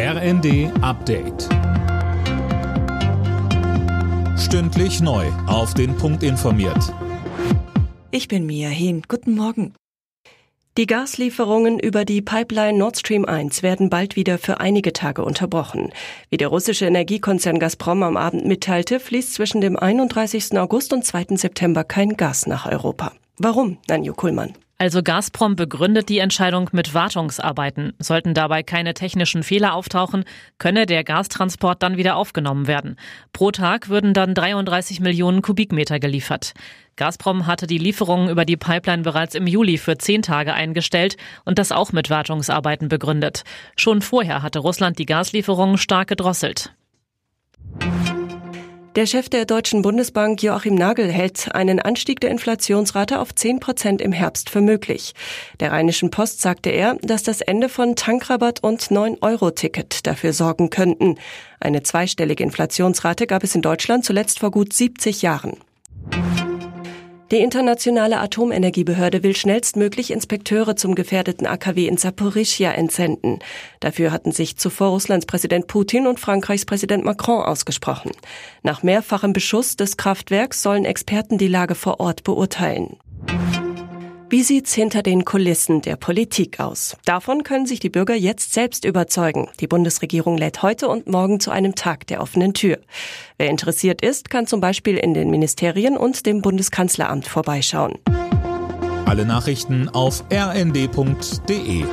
RND Update. Stündlich neu. Auf den Punkt informiert. Ich bin Mia Hehn. Guten Morgen. Die Gaslieferungen über die Pipeline Nord Stream 1 werden bald wieder für einige Tage unterbrochen. Wie der russische Energiekonzern Gazprom am Abend mitteilte, fließt zwischen dem 31. August und 2. September kein Gas nach Europa. Warum, Nanjo Kuhlmann? Also Gazprom begründet die Entscheidung mit Wartungsarbeiten. Sollten dabei keine technischen Fehler auftauchen, könne der Gastransport dann wieder aufgenommen werden. Pro Tag würden dann 33 Millionen Kubikmeter geliefert. Gazprom hatte die Lieferungen über die Pipeline bereits im Juli für zehn Tage eingestellt und das auch mit Wartungsarbeiten begründet. Schon vorher hatte Russland die Gaslieferungen stark gedrosselt. Der Chef der Deutschen Bundesbank Joachim Nagel hält einen Anstieg der Inflationsrate auf 10 Prozent im Herbst für möglich. Der Rheinischen Post sagte er, dass das Ende von Tankrabatt und 9-Euro-Ticket dafür sorgen könnten. Eine zweistellige Inflationsrate gab es in Deutschland zuletzt vor gut 70 Jahren. Die internationale Atomenergiebehörde will schnellstmöglich Inspekteure zum gefährdeten AKW in Saporischia entsenden. Dafür hatten sich zuvor Russlands Präsident Putin und Frankreichs Präsident Macron ausgesprochen. Nach mehrfachem Beschuss des Kraftwerks sollen Experten die Lage vor Ort beurteilen. Wie sieht's hinter den Kulissen der Politik aus? Davon können sich die Bürger jetzt selbst überzeugen. Die Bundesregierung lädt heute und morgen zu einem Tag der offenen Tür. Wer interessiert ist, kann zum Beispiel in den Ministerien und dem Bundeskanzleramt vorbeischauen. Alle Nachrichten auf rnd.de